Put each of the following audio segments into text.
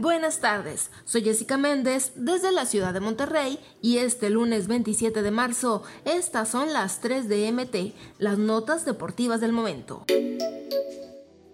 Buenas tardes, soy Jessica Méndez desde la ciudad de Monterrey y este lunes 27 de marzo estas son las 3 de MT, las notas deportivas del momento.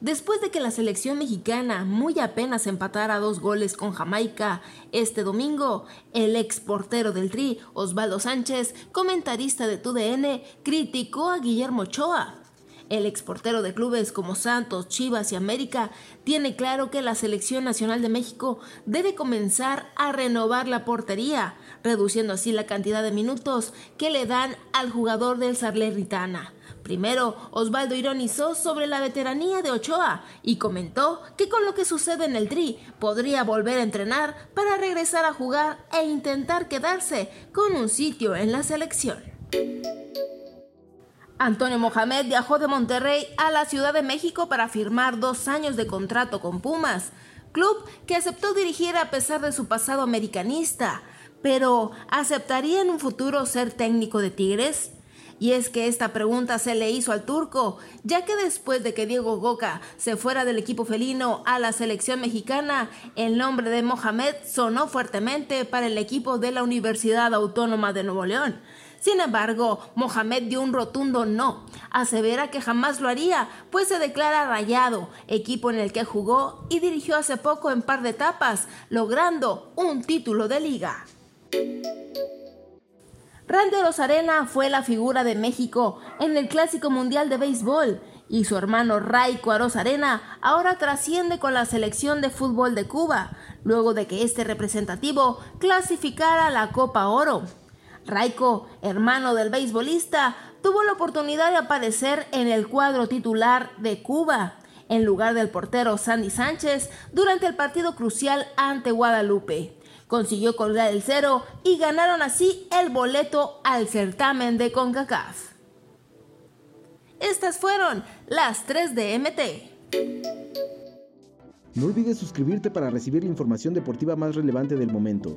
Después de que la selección mexicana muy apenas empatara dos goles con Jamaica este domingo, el ex portero del Tri, Osvaldo Sánchez, comentarista de TUDN, criticó a Guillermo Ochoa el exportero de clubes como Santos, Chivas y América tiene claro que la Selección Nacional de México debe comenzar a renovar la portería, reduciendo así la cantidad de minutos que le dan al jugador del Sarlerritana. Primero, Osvaldo ironizó sobre la veteranía de Ochoa y comentó que con lo que sucede en el Tri podría volver a entrenar para regresar a jugar e intentar quedarse con un sitio en la selección. Antonio Mohamed viajó de Monterrey a la Ciudad de México para firmar dos años de contrato con Pumas, club que aceptó dirigir a pesar de su pasado americanista. Pero, ¿aceptaría en un futuro ser técnico de Tigres? Y es que esta pregunta se le hizo al turco, ya que después de que Diego Goca se fuera del equipo felino a la selección mexicana, el nombre de Mohamed sonó fuertemente para el equipo de la Universidad Autónoma de Nuevo León. Sin embargo, Mohamed dio un rotundo no. Asevera que jamás lo haría, pues se declara rayado, equipo en el que jugó y dirigió hace poco en par de etapas, logrando un título de liga. Randy Arena fue la figura de México en el Clásico Mundial de Béisbol y su hermano Raico Arena ahora trasciende con la selección de fútbol de Cuba, luego de que este representativo clasificara la Copa Oro. Raico, hermano del beisbolista, tuvo la oportunidad de aparecer en el cuadro titular de Cuba, en lugar del portero Sandy Sánchez, durante el partido crucial ante Guadalupe. Consiguió colgar el cero y ganaron así el boleto al certamen de CONCACAF. Estas fueron las 3 de MT. No olvides suscribirte para recibir la información deportiva más relevante del momento.